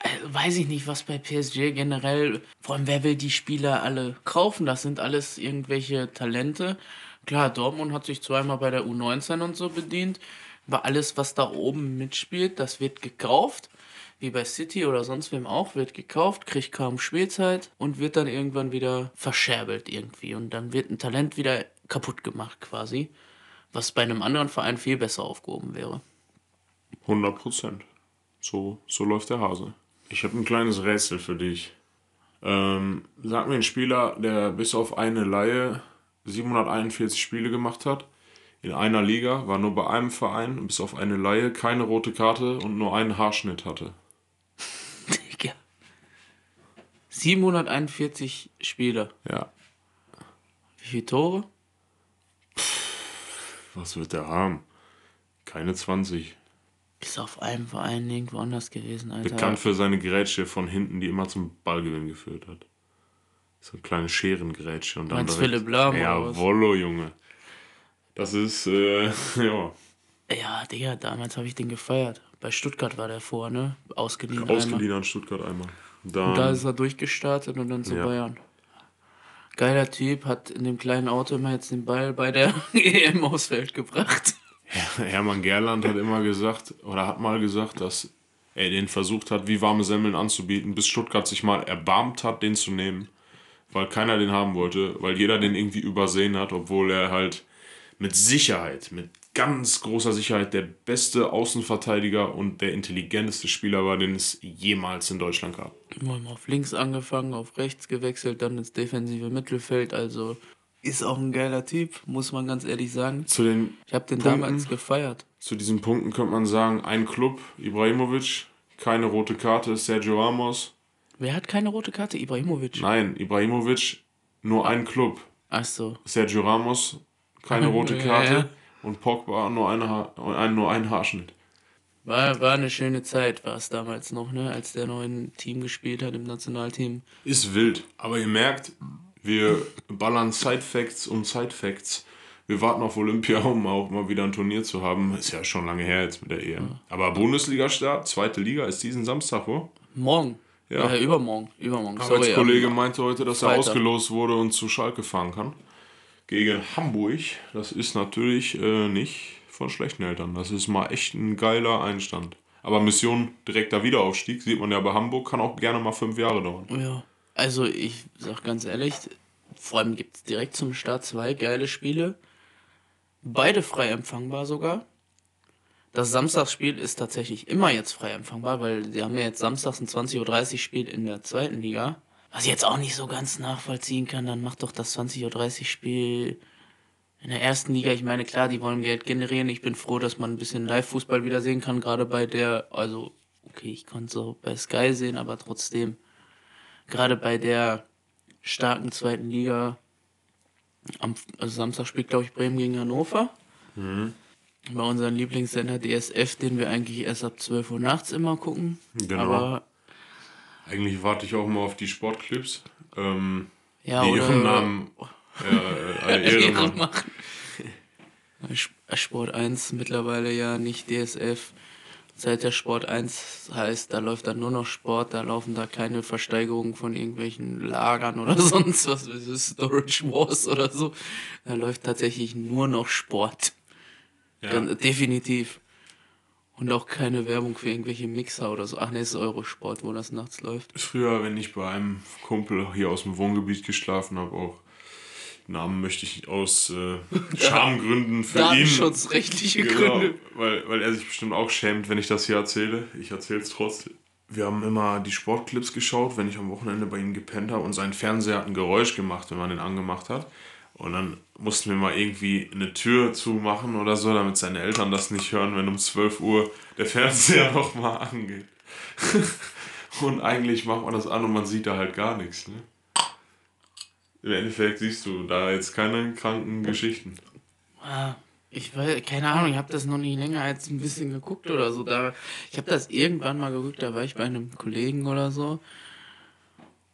äh, weiß ich nicht, was bei PSG generell, vor allem wer will die Spieler alle kaufen? Das sind alles irgendwelche Talente. Klar, Dortmund hat sich zweimal bei der U19 und so bedient, aber alles, was da oben mitspielt, das wird gekauft. Wie bei City oder sonst wem auch, wird gekauft, kriegt kaum Spielzeit und wird dann irgendwann wieder verscherbelt irgendwie. Und dann wird ein Talent wieder kaputt gemacht quasi, was bei einem anderen Verein viel besser aufgehoben wäre. 100 Prozent. So, so läuft der Hase. Ich habe ein kleines Rätsel für dich. Ähm, sag mir einen Spieler, der bis auf eine Laie 741 Spiele gemacht hat. In einer Liga, war nur bei einem Verein und bis auf eine Laie keine rote Karte und nur einen Haarschnitt hatte. Digga. 741 Spiele. Ja. Wie viele Tore? Was wird der haben? Keine 20. Ist auf einem Verein irgendwo anders gewesen, Alter. Bekannt für seine Grätsche von hinten, die immer zum Ballgewinn geführt hat. So eine kleine Scherengrätsche. Und dann Meinst Philipp Lahm Ja? Wollo, Junge. Das ist, äh, (laughs) ja, Ja, Digga, damals habe ich den gefeiert. Bei Stuttgart war der vor, ne? Ausgeliehen. einmal. ausgeliehen an Stuttgart einmal. Dann, Und da ist er durchgestartet und dann zu Ja. Bayern. Geiler Typ, hat in dem kleinen Auto immer jetzt den Ball bei der (laughs) EM aufs Feld gebracht. Hermann Gerland hat immer gesagt, oder hat mal gesagt, dass er den versucht hat, wie warme Semmeln anzubieten, bis Stuttgart sich mal erbarmt hat, den zu nehmen. Weil keiner den haben wollte, weil jeder den irgendwie übersehen hat, obwohl er halt mit Sicherheit, mit ganz großer Sicherheit der beste Außenverteidiger und der intelligenteste Spieler war, den es jemals in Deutschland gab. Immer auf links angefangen, auf rechts gewechselt, dann ins defensive Mittelfeld. Also ist auch ein geiler Typ, muss man ganz ehrlich sagen. Zu den Ich habe den Punkten. damals gefeiert. Zu diesen Punkten könnte man sagen, ein Club, Ibrahimovic, keine rote Karte, Sergio Ramos. Wer hat keine rote Karte? Ibrahimovic. Nein, Ibrahimovic, nur ein Club. Ach so. Sergio Ramos, keine (laughs) rote Ja, Karte. ja. Und Pogba, nur, eine ha nur ein Haarschnitt. War, war eine schöne Zeit, war es damals noch, ne? Als der noch im Team gespielt hat, im Nationalteam. Ist wild. Aber ihr merkt, wir ballern Side-Facts um Side-Facts. Wir warten auf Olympia, (laughs) um auch mal wieder ein Turnier zu haben. Ist ja schon lange her jetzt mit der EM. Aber Bundesliga-Start, zweite Liga, ist diesen Samstag, wo? Morgen. Ja. Ja, übermorgen. Übermorgen. Arbeitskollege am- meinte heute, dass er Freitag. ausgelost wurde und zu Schalke fahren kann. Gegen Hamburg. Das ist natürlich äh, nicht von schlechten Eltern. Das ist mal echt ein geiler Einstand. Aber Mission direkter Wiederaufstieg, sieht man ja bei Hamburg, kann auch gerne mal fünf Jahre dauern. Ja. Also ich sag ganz ehrlich, vor allem gibt es direkt zum Start zwei geile Spiele. Beide frei empfangbar sogar. Das Samstagsspiel ist tatsächlich immer jetzt frei empfangbar, weil sie haben ja jetzt samstags ein 20.30 Uhr Spiel in der zweiten Liga. Was ich jetzt auch nicht so ganz nachvollziehen kann, dann macht doch das 20.30 Uhr Spiel in der ersten Liga. Ich meine, klar, die wollen Geld generieren. Ich bin froh, dass man ein bisschen Live-Fußball wieder sehen kann, gerade bei der, also, okay, ich konnte es auch bei Sky sehen, aber trotzdem gerade bei der starken zweiten Liga. Am also Samstag spielt, glaube ich, Bremen gegen Hannover. Bei unserem Lieblingssender DSF, den wir eigentlich erst ab 12 Uhr nachts immer gucken. Genau. Aber Eigentlich warte ich auch mal auf die Sportclips. Ähm, ja, die oder ihren Namen äh, äh, Ehre machen. machen. (laughs) Sp- Sport 1 mittlerweile ja nicht DSF. Seit der Sport 1 heißt, da läuft dann nur noch Sport, da laufen da keine Versteigerungen von irgendwelchen Lagern oder (laughs) sonst was, Storage Wars oder so. Da läuft tatsächlich nur noch Sport. Ja. Ganz, definitiv. Und auch keine Werbung für irgendwelche Mixer oder so. Ach ne, es ist Eurosport, wo das nachts läuft. Früher, wenn ich bei einem Kumpel hier aus dem Wohngebiet geschlafen habe, auch Namen möchte ich aus äh, (laughs) Schamgründen für ihn. Datenschutzrechtliche Genau, Gründe. weil, weil er sich bestimmt auch schämt, wenn ich das hier erzähle. Ich erzähle es trotzdem. wir haben immer die Sportclips geschaut, wenn ich am Wochenende bei ihm gepennt habe und sein Fernseher hat ein Geräusch gemacht, wenn man den angemacht hat. Und dann mussten wir mal irgendwie eine Tür zumachen oder so, damit seine Eltern das nicht hören, wenn um 12 Uhr der Fernseher (laughs) nochmal angeht. (laughs) und eigentlich macht man das an und man sieht da halt gar nichts. Ne? Im Endeffekt siehst du da jetzt keine kranken Geschichten. Ah, ich weiß, keine Ahnung, ich habe das noch nicht länger als ein bisschen geguckt oder so. Da, ich habe das irgendwann mal geguckt, da war ich bei einem Kollegen oder so.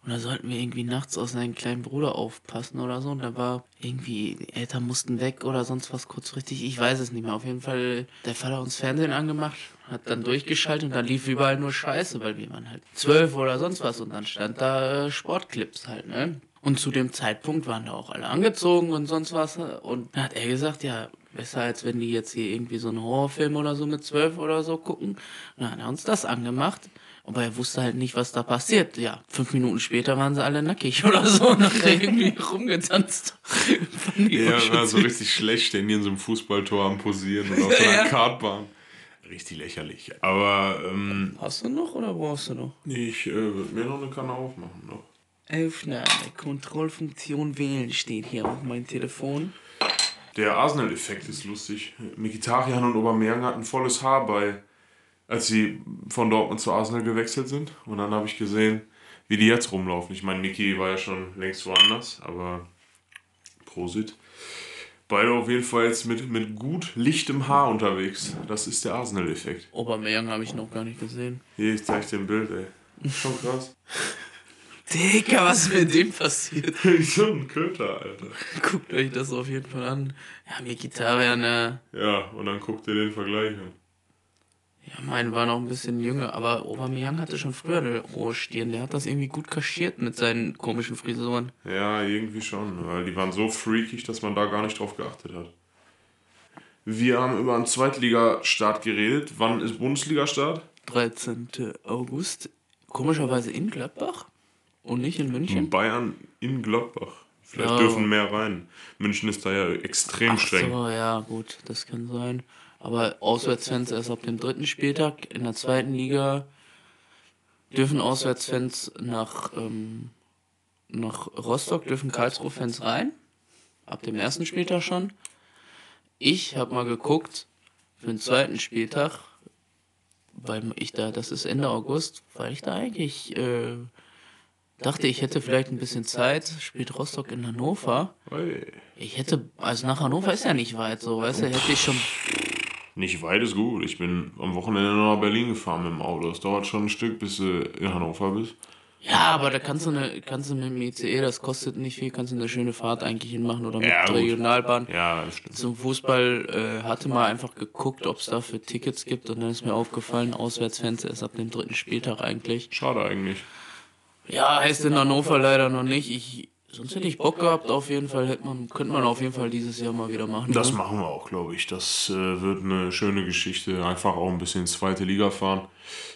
Und da sollten wir irgendwie nachts auf seinen kleinen Bruder aufpassen oder so. Und da war irgendwie, die Eltern mussten weg oder sonst was kurzfristig. Ich weiß es nicht mehr. Auf jeden Fall, der Vater uns Fernsehen angemacht, hat dann durchgeschaltet und dann lief überall nur Scheiße, weil wir waren halt zwölf oder sonst was. Und dann stand da äh, Sportclips halt, ne? Und zu dem Zeitpunkt waren da auch alle angezogen und sonst was. Und dann hat er gesagt, ja, besser als wenn die jetzt hier irgendwie so einen Horrorfilm oder so mit zwölf oder so gucken. Und dann hat er uns das angemacht. Aber er wusste halt nicht, was da passiert. Ja, fünf Minuten später waren sie alle nackig oder so und haben irgendwie (laughs) rumgetanzt. ja, war so richtig schlecht, stehen die in so einem Fußballtor am Posieren oder auf so einer ja. Kartbahn. Richtig lächerlich. Aber. Ähm, Hast du noch oder brauchst du noch? Ich äh, würde mir noch eine Kanne aufmachen. Noch. Aufnahme, Kontrollfunktion wählen steht hier auf meinem Telefon. Der Arsenal-Effekt ist lustig. Mikitarian und Aubameyang hatten volles Haar bei, als sie von Dortmund zu Arsenal gewechselt sind. Und dann habe ich gesehen, wie die jetzt rumlaufen. Ich meine, Miki war ja schon längst woanders, aber Prosit. Beide auf jeden Fall jetzt mit, mit gut lichtem Haar unterwegs. Das ist der Arsenal-Effekt. Aubameyang habe ich noch gar nicht gesehen. Hier, ich zeig dir ein Bild, ey. Schon krass. (laughs) Digga, was ist mit dem passiert? (laughs) so ein Köter, Alter. Guckt euch das auf jeden Fall an. Ja, mir Gitarre, ne? Ja, und dann guckt ihr den Vergleich an. Ja, mein war noch ein bisschen jünger, aber Aubameyang hatte schon früher eine hohe Stirn. Der hat das irgendwie gut kaschiert mit seinen komischen Frisuren. Ja, irgendwie schon, weil die waren so freakig, dass man da gar nicht drauf geachtet hat. Wir haben über einen Zweitligastart geredet. Wann ist Bundesligastart? 13. August. Komischerweise in Gladbach. Und nicht in München? Bayern in Gladbach. Vielleicht ja. dürfen mehr rein. München ist da ja extrem Ach streng. So, ja, gut, das kann sein. Aber Auswärtsfans erst ab dem dritten Spieltag. In der zweiten Liga dürfen Auswärtsfans nach, ähm, nach Rostock, dürfen Karlsruhe-Fans rein. Ab dem ersten Spieltag schon. Ich habe mal geguckt, für den zweiten Spieltag, weil ich da, das ist Ende August, weil ich da eigentlich äh, dachte, ich hätte vielleicht ein bisschen Zeit, spielt Rostock in Hannover. Ich hätte, also nach Hannover ist ja nicht weit, so, weißt du, hätte ich schon. Nicht weit ist gut. Ich bin am Wochenende nach Berlin gefahren mit dem Auto. Es dauert schon ein Stück, bis du in Hannover bist. Ja, aber da kannst du, eine, kannst du mit dem ICE, das kostet nicht viel, kannst du eine schöne Fahrt eigentlich hinmachen oder mit ja, Regionalbahn. Ja, das stimmt. Zum Fußball äh, hatte mal einfach geguckt, ob es dafür Tickets gibt und dann ist mir aufgefallen, Auswärtsfans erst ab dem dritten Spieltag eigentlich. Schade eigentlich. Ja, heißt in Hannover leider noch nicht. Ich, sonst hätte ich Bock gehabt, auf jeden Fall hätte man, könnte man auf jeden Fall dieses Jahr mal wieder machen. Das ne? machen wir auch, glaube ich. Das äh, wird eine schöne Geschichte. Einfach auch ein bisschen ins zweite Liga fahren.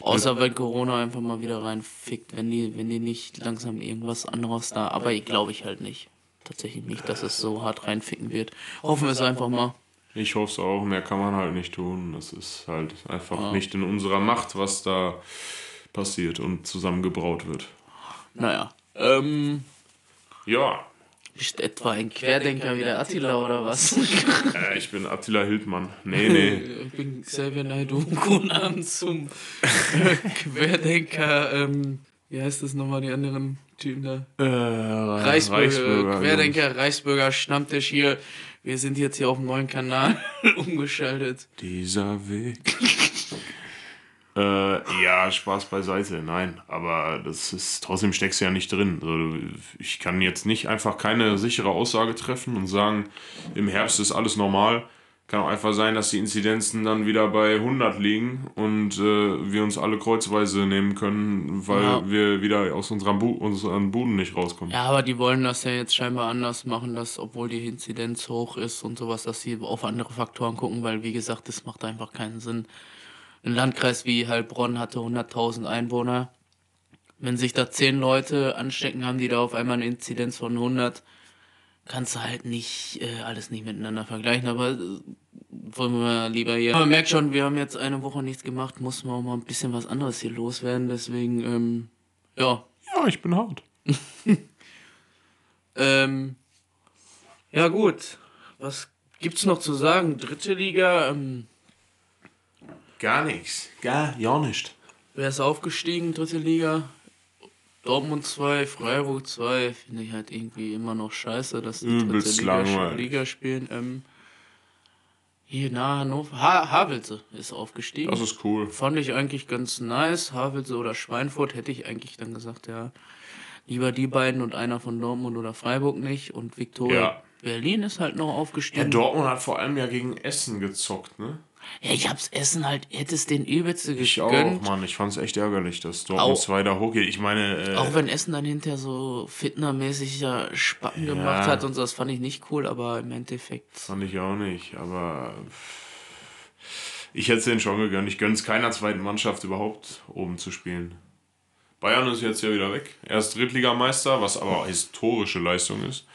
Außer wenn Corona einfach mal wieder reinfickt, wenn die, wenn die nicht langsam irgendwas anderes da. Aber ich glaube ich halt nicht. Tatsächlich nicht, dass es so hart reinficken wird. Hoffen wir es einfach mal. Ich hoffe es auch, mehr kann man halt nicht tun. Das ist halt einfach ja. nicht in unserer Macht, was da passiert und zusammengebraut wird. Naja. Ähm. Ja. Ist etwa ein Querdenker wie der Attila oder was? (laughs) äh, ich bin Attila Hildmann. Nee, nee. (laughs) ich bin Xavier Naidu Conan zum (laughs) Querdenker. Ähm, wie heißt das nochmal, die anderen Typen da? Äh, Reichsbürger. Reichsbürger Querdenker, Reichsbürger, Stammtisch hier. Wir sind jetzt hier auf dem neuen Kanal umgeschaltet. Dieser Weg. Äh, ja, Spaß beiseite, nein. Aber das ist trotzdem steckst du ja nicht drin. Also, ich kann jetzt nicht einfach keine sichere Aussage treffen und sagen, im Herbst ist alles normal. Kann auch einfach sein, dass die Inzidenzen dann wieder bei 100 liegen und äh, wir uns alle kreuzweise nehmen können, weil ja. wir wieder aus unserem Bu unseren Buden nicht rauskommen. Ja, aber die wollen das ja jetzt scheinbar anders machen, dass obwohl die Inzidenz hoch ist und sowas, dass sie auf andere Faktoren gucken, weil wie gesagt, das macht einfach keinen Sinn ein Landkreis wie Heilbronn hatte 100.000 Einwohner. Wenn sich da 10 Leute anstecken, haben die da auf einmal eine Inzidenz von 100. kannst du halt nicht äh, alles nicht miteinander vergleichen, aber äh, wollen wir lieber hier. Man merkt schon, wir haben jetzt eine Woche nichts gemacht, muss man auch mal ein bisschen was anderes hier loswerden, deswegen, ähm, ja. Ja, ich bin hart. (laughs) ähm, ja, gut. Was gibt's noch zu sagen? Dritte Liga, ähm, Gar nichts. Gar, ja nicht. wer ist aufgestiegen, dritte Liga? Dortmund 2, Freiburg 2, finde ich halt irgendwie immer noch scheiße, dass die Übelst dritte Liga, langweilig. Liga spielen. Ähm, hier nahe Hannover, ha Havelse ist aufgestiegen. Das ist cool. Fand ich eigentlich ganz nice. Havelse oder Schweinfurt hätte ich eigentlich dann gesagt, ja, lieber die beiden und einer von Dortmund oder Freiburg nicht. Und Viktoria Ja. Berlin ist halt noch Ja, aufgestiegen. Dortmund hat vor allem ja gegen Essen gezockt, ne? Ja, ich hab's Essen halt, hätte es den übelste Ich auch, gegönnt. Mann. Ich fand's echt ärgerlich, dass Dortmund Auch- 2 da hochgeht. Ich meine, äh, Auch wenn Essen dann hinterher so fitnermäßig ja Spacken gemacht hat und so, das fand ich nicht cool, aber im Endeffekt. fand ich auch nicht. Aber ich hätte es denen schon gegönnt. Ich gönn's keiner zweiten Mannschaft überhaupt oben zu spielen. Bayern ist jetzt ja wieder weg. Erst Drittligameister, was aber historische Leistung ist.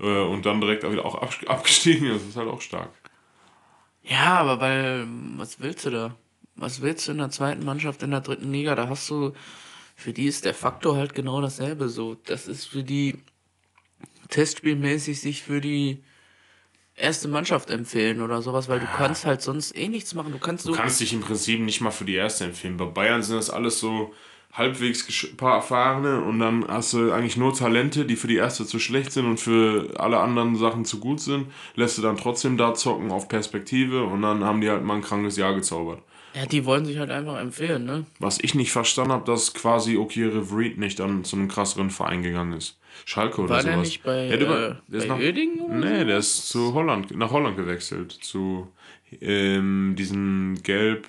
Äh, Und dann direkt auch wieder auch abg- abgestiegen. Das ist halt auch stark. Ja, aber weil, was willst du da? Was willst du in der zweiten Mannschaft in der dritten Liga? Da hast du, für die ist der Faktor halt genau dasselbe so. Das ist für die testspielmäßig sich für die erste Mannschaft empfehlen oder sowas, weil du kannst halt sonst eh nichts machen. Du kannst so. Du kannst dich im Prinzip nicht mal für die erste empfehlen. Bei Bayern sind das alles so halbwegs paar Erfahrene und dann hast du eigentlich nur Talente, die für die erste zu schlecht sind und für alle anderen Sachen zu gut sind. Lässt du dann trotzdem da zocken auf Perspektive und dann haben die halt mal ein krankes Jahr gezaubert. ja, die wollen sich halt einfach empfehlen, ne? Was ich nicht verstanden habe, dass quasiOkire Vreed nicht dann zu einem krasseren Verein gegangen ist. Schalke oder War sowas. der nicht bei, Ja, der, war- äh, der ist bei nach, oder Nee, der ist zu Holland, nach Holland gewechselt. Zu ähm, diesen Gelb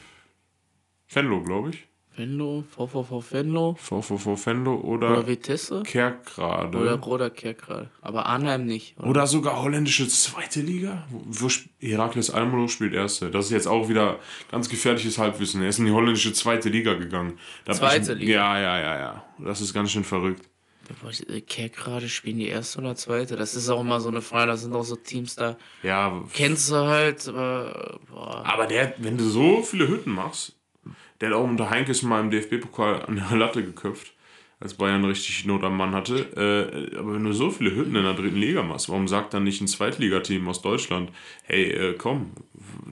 Venlo, glaube ich. Venlo, VVV Venlo VVV Venlo oder, oder Vitesse Kerkrade. oder Oder, Kerkrade. Aber Arnheim nicht. Oder? sogar holländische zweite Liga. Wo, wo Herakles Almelo spielt erste. Das ist jetzt auch wieder ganz gefährliches Halbwissen. Er ist in die holländische zweite Liga gegangen. Da Zweite ich, Liga? Ja, ja, ja, ja. Das ist ganz schön verrückt. Äh, Kerkrade spielen die erste oder zweite. Das ist auch immer so eine Frage. Das sind auch so Teams, da Ja, kennst du halt, aber boah. aber der, wenn du so viele Hütten machst, der hat auch unter Heinkes mal im DFB-Pokal an der Latte geköpft, als Bayern richtig Not am Mann hatte. Äh, aber wenn du so viele Hütten in der dritten Liga machst, warum sagt dann nicht ein Zweitligateam aus Deutschland, hey, äh, komm,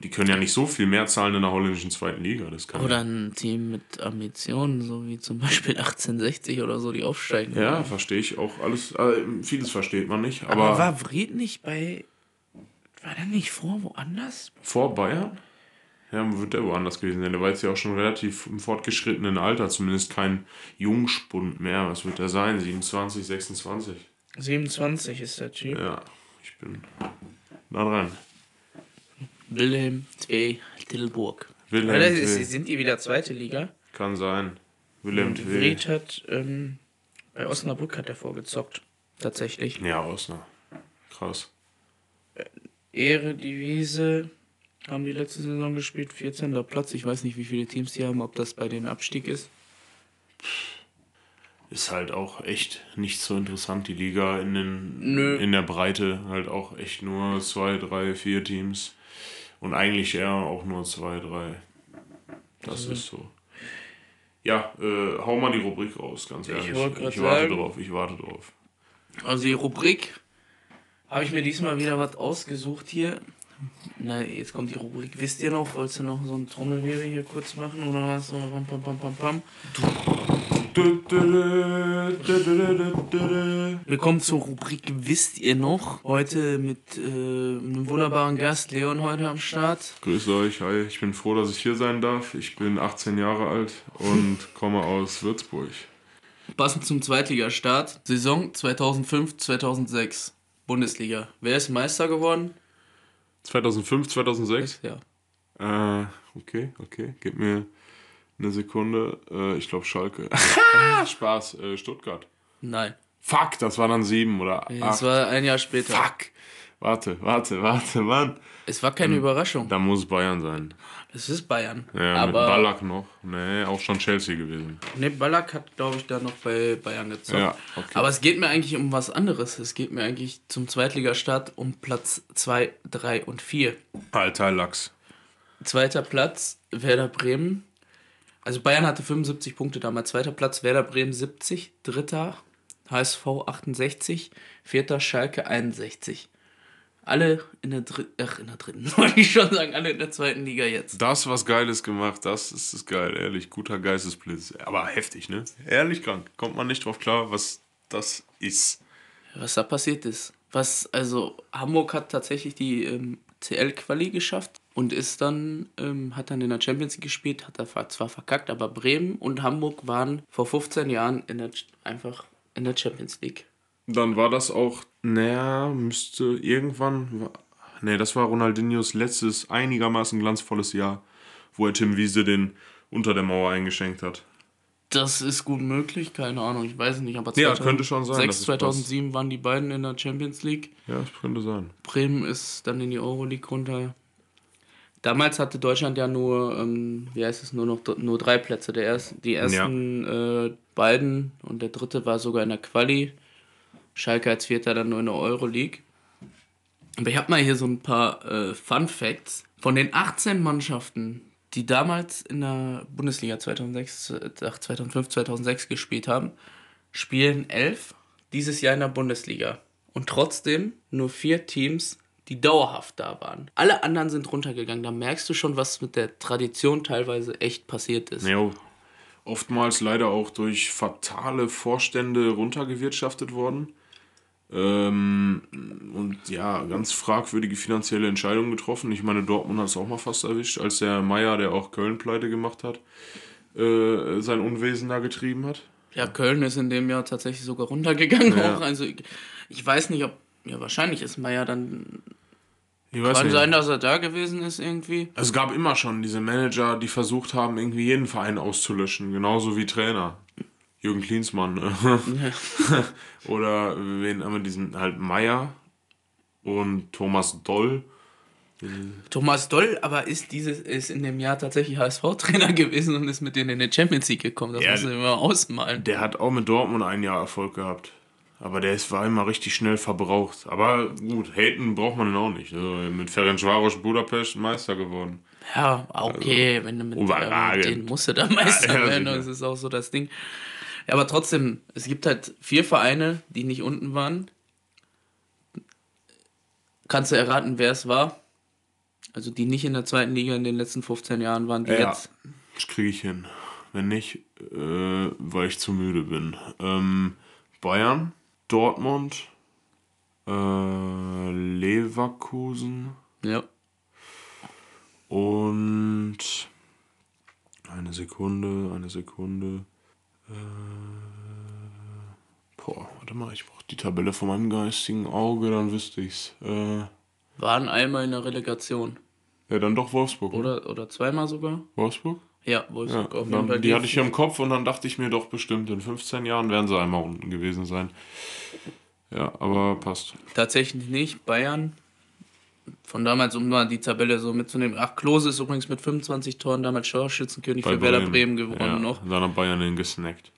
die können ja nicht so viel mehr zahlen in der holländischen zweiten Liga. Das kann Oder ein Team mit Ambitionen, so wie zum Beispiel 1860 oder so, die aufsteigen. ja, verstehe ich auch alles. Äh, vieles versteht man nicht, aber, Aber war Vried nicht bei. War der nicht vor woanders? vor Bayern? Ja, wird der woanders gewesen sein. Der war jetzt ja auch schon relativ im fortgeschrittenen Alter, zumindest kein Jungspund mehr. Was wird der sein? 27, 26? 27 ist der Typ. Ja, ich bin da dran. Wilhelm T. Tilburg. Wilhelm Oder T. ist- sind die wieder zweite Liga? Kann sein. Wilhelm T. Vried hat ähm, bei Osnabrück hat er vorgezockt. Tatsächlich. Ja, Osnabrück. Krass. Ehre Divise haben die letzte Saison gespielt, 14. Platz. Ich weiß nicht, wie viele Teams die haben, ob das bei den Abstieg ist. Ist halt auch echt nicht so interessant, die Liga in, den, Nö. in der Breite. Halt auch echt nur zwei, drei, vier Teams. Und eigentlich eher auch nur zwei, drei. Das ist so. Ja, äh, hau mal die Rubrik raus, ganz ehrlich. grad ich warte sagen- drauf, ich warte drauf. Also die Rubrik habe ich mir diesmal wieder was ausgesucht hier. Na, jetzt kommt die Rubrik. Wisst ihr noch, wolltest du noch so ein Trommelwirbel hier kurz machen oder was? So pam, pam, pam, pam, pam. Willkommen zur Rubrik Wisst ihr noch? Heute mit äh, einem wunderbaren Gast, Leon, heute am Start. Grüß euch, hi. Ich bin froh, dass ich hier sein darf. Ich bin 18 Jahre alt und (laughs) komme aus Würzburg. Passend zum Zweitligastart. Saison 2005-2006. Bundesliga. Wer ist Meister geworden? 2005, 2006? Ja. Äh, okay, okay. Gib mir eine Sekunde. Äh, ich glaube Schalke. (laughs) Spaß, äh, Stuttgart. Nein. Fuck, das war dann sieben oder Das acht. war ein Jahr später. Fuck. Warte, warte, warte, Mann. Es war keine Überraschung. Da muss Bayern sein. Es ist Bayern. Ja, mit aber Ballack noch. Nee, auch schon Chelsea gewesen. nee, Ballack hat, glaube ich, da noch bei Bayern gezockt. Ja, okay. Aber es geht mir eigentlich um was anderes. Es geht mir eigentlich zum Zweitligastart um Platz 2, 3 und 4. Alter Lachs. Zweiter Platz, Werder Bremen. Also Bayern hatte 75 Punkte damals. Zweiter Platz, Werder Bremen 70. Dritter, HSV 68. Vierter, Schalke 61. Alle in der dritten, ach, in der dritten, (laughs) wollte ich schon sagen, alle in der zweiten Liga jetzt. Das was Geiles gemacht, das ist das geil, ehrlich. Guter Geistesblitz. Aber heftig, ne? Ehrlich krank. Kommt man nicht drauf klar, was das ist. Was da passiert ist. Was, also, Hamburg hat tatsächlich die ähm, CL-Quali geschafft und ist dann, ähm, hat dann in der Champions League gespielt, hat er zwar verkackt, aber Bremen und Hamburg waren vor 15 Jahren in der, einfach in der Champions League. Dann war das auch, naja, müsste irgendwann. Ne, das war Ronaldinhos letztes einigermaßen glanzvolles Jahr, wo er Tim Wiese den unter der Mauer eingeschenkt hat. Das ist gut möglich, keine Ahnung, ich weiß es nicht, aber Ja, könnte schon sein, 2006, dass es 2007 waren die beiden in der Champions League. Ja, das könnte sein. Bremen ist dann in die Euroleague runter. Damals hatte Deutschland ja nur, ähm, wie heißt es, nur noch nur drei Plätze. Der erst, die ersten äh, beiden und der dritte war sogar in der Quali. Schalke als Vierter dann nur in der Euroleague. Aber ich habe mal hier so ein paar äh, Fun Facts. Von den 18 Mannschaften, die damals in der Bundesliga 2006, äh, ach, 2005, 2006 gespielt haben, spielen elf dieses Jahr in der Bundesliga. Und trotzdem nur vier Teams, die dauerhaft da waren. Alle anderen sind runtergegangen. Da merkst du schon, was mit der Tradition teilweise echt passiert ist. Ja, oftmals leider auch durch fatale Vorstände runtergewirtschaftet worden. Ähm, und ja, ganz fragwürdige finanzielle Entscheidungen getroffen. Ich meine, Dortmund hat es auch mal fast erwischt, als der Meier, der auch Köln pleite gemacht hat, äh, sein Unwesen da getrieben hat. Ja, Köln ist in dem Jahr tatsächlich sogar runtergegangen Ja. auch. Also ich, ich weiß nicht, ob. Ja, wahrscheinlich ist Meier dann. Ich weiß Kann nicht. sein, dass er da gewesen ist irgendwie. Es gab immer schon diese Manager, die versucht haben, irgendwie jeden Verein auszulöschen, genauso wie Trainer. Jürgen Klinsmann. ne? (laughs) Oder wen haben wir diesen halt Meier und Thomas Doll. Thomas Doll, aber ist dieses ist in dem Jahr tatsächlich HSV-Trainer (laughs) gewesen und ist mit denen in die Champions League gekommen. Das Ja. muss immer ausmalen. Der hat auch mit Dortmund ein Jahr Erfolg gehabt. Aber der ist, war immer richtig schnell verbraucht. Aber gut, haten braucht man ihn auch nicht. Also mit Ferencvaros Budapest Meister geworden. Ja, okay, wenn du mit, äh, mit denen musst du da (laughs) Meister Ja, werden, das ist auch so das Ding. Ja, aber trotzdem, es gibt halt vier Vereine, die nicht unten waren. Kannst du erraten, wer es war? Also die nicht in der zweiten Liga in den letzten 15 Jahren waren, die Ja. jetzt. Das kriege ich hin. Wenn nicht, äh, weil ich zu müde bin. Ähm, Bayern, Dortmund, äh, Leverkusen Ja. und eine Sekunde, eine Sekunde. Äh, boah, warte mal, ich brauche die Tabelle von meinem geistigen Auge, dann wüsste ich's. Äh, Waren einmal in der Relegation. ja, dann doch Wolfsburg. Oder? Oder, oder zweimal sogar? Wolfsburg? Ja, Ja, Wolfsburg auf jeden Fall. die hatte ich hier im Kopf und dann dachte ich mir doch bestimmt, in 15 Jahren werden sie einmal unten gewesen sein. Ja, aber passt. Tatsächlich nicht. Bayern. Von damals, um mal die Tabelle so mitzunehmen. Ach, Klose ist übrigens mit 25 Toren damals Torschützenkönig für Werder Bremen gewonnen ja, noch. Dann hat Bayern den gesnackt.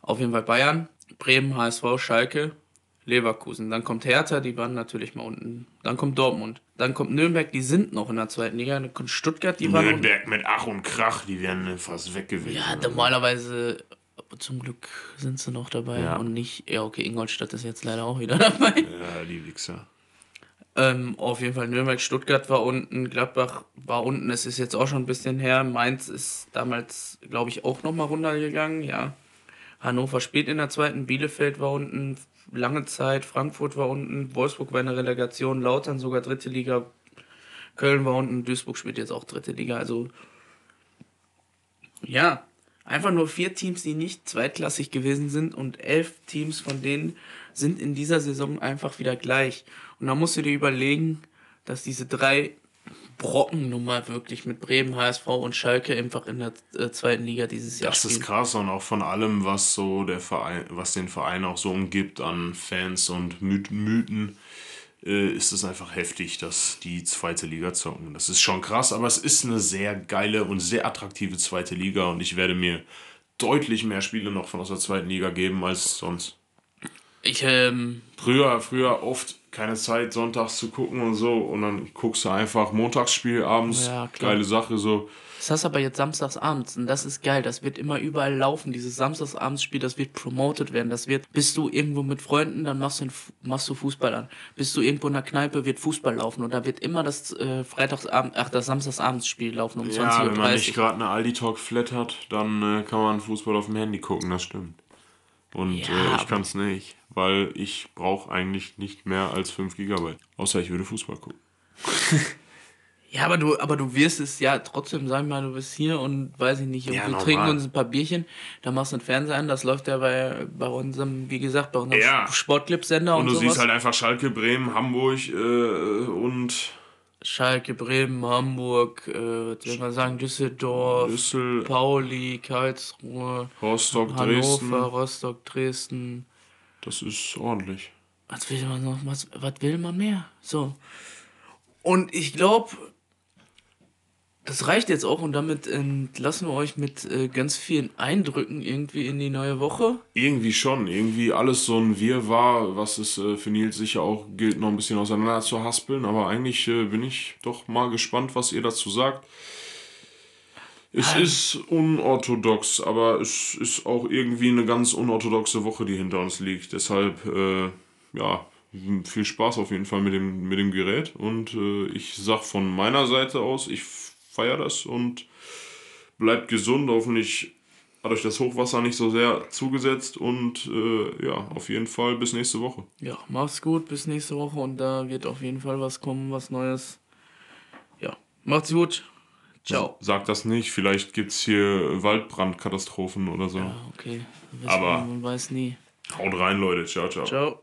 Auf jeden Fall Bayern, Bremen, HSV, Schalke, Leverkusen. Dann kommt Hertha, die waren natürlich mal unten. Dann kommt Dortmund. Dann kommt Nürnberg, die sind noch in der zweiten Liga. Dann kommt Stuttgart, die waren. Nürnberg mit Ach und Krach, die wären fast weg gewesen. Ja, normalerweise, aber zum Glück sind sie noch dabei Ja. und nicht. Ja, okay, Ingolstadt ist jetzt leider auch wieder (laughs) dabei. Ja, die Wichser. Ähm, auf jeden Fall Nürnberg, Stuttgart war unten, Gladbach war unten, es ist jetzt auch schon ein bisschen her. Mainz ist damals, glaube ich, auch nochmal runtergegangen, ja. Hannover spielt in der zweiten, Bielefeld war unten, lange Zeit, Frankfurt war unten, Wolfsburg war in der Relegation, Lautern sogar dritte Liga, Köln war unten, Duisburg spielt jetzt auch dritte Liga, also ja, einfach nur vier Teams, die nicht zweitklassig gewesen sind und elf Teams von denen sind in dieser Saison einfach wieder gleich. Und da musst du dir überlegen, dass diese drei Brockennummer wirklich mit Bremen, HSV und Schalke einfach in der äh, zweiten Liga dieses Jahr Das ist spielen. krass und auch von allem, was so der Verein, was den Verein auch so umgibt an Fans und My Mythen. äh, ist es einfach heftig, dass die zweite Liga zocken. Das ist schon krass, aber es ist eine sehr geile und sehr attraktive zweite Liga und ich werde mir deutlich mehr Spiele noch von aus der zweiten Liga geben als sonst. Ich, ähm. Früher, früher oft keine Zeit, sonntags zu gucken und so und dann guckst du einfach Montagsspiel abends. Ja, geile Sache so. Das hast du aber jetzt samstags abends und das ist geil. Das wird immer überall laufen. Dieses Samstagsabendsspiel, das wird promoted werden. Das wird, bist du irgendwo mit Freunden, dann machst du, machst du Fußball an. Bist du irgendwo in der Kneipe, wird Fußball laufen. Und da wird immer das äh, Freitagsabend, ach, das Samstagsabendsspiel laufen um 20.30 Uhr. Ja, wenn man nicht gerade eine Aldi-Talk flat hat, dann äh, kann man Fußball auf dem Handy gucken, das stimmt. Und ja, äh, ich kann es nicht, weil ich brauche eigentlich nicht mehr als 5 GB. Außer ich würde Fußball gucken. (laughs) Ja, aber du, aber du wirst es ja trotzdem, sag mal, du bist hier und weiß ich nicht, ja, wir normal. trinken uns ein paar Bierchen, da machst du einen Fernseher an, das läuft ja bei, bei unserem, wie gesagt, bei unserem ja. Sportclip-Sender und, und du sowas. siehst halt einfach Schalke, Bremen, Hamburg äh, und Schalke, Bremen, Hamburg, äh, was will man sagen, Düsseldorf, Düssel Pauli, Karlsruhe, Rostock, Hannover, Dresden. Rostock, Dresden. Das ist ordentlich. Was will man noch? Was, was will man mehr? So. Und ich glaube, das reicht jetzt auch und damit entlassen wir euch mit äh, ganz vielen Eindrücken irgendwie in die neue Woche. Irgendwie schon, irgendwie alles so ein Wirrwarr, was es äh, für Nils sicher auch gilt, noch ein bisschen auseinander zu haspeln, aber eigentlich äh, bin ich doch mal gespannt, was ihr dazu sagt. Es ähm. ist unorthodox, aber es ist auch irgendwie eine ganz unorthodoxe Woche, die hinter uns liegt. Deshalb, äh, ja, viel Spaß auf jeden Fall mit dem, mit dem Gerät und äh, ich sag von meiner Seite aus, ich feiere das und bleibt gesund. Hoffentlich hat euch das Hochwasser nicht so sehr zugesetzt und äh, ja, auf jeden Fall bis nächste Woche. Ja, mach's gut, bis nächste Woche und da wird auf jeden Fall was kommen, was Neues. Ja, macht's gut. Ciao. Sag das nicht, vielleicht gibt's hier Waldbrandkatastrophen oder so. Ja, okay. Aber man weiß nie. Haut rein, Leute. Ciao, ciao. Ciao.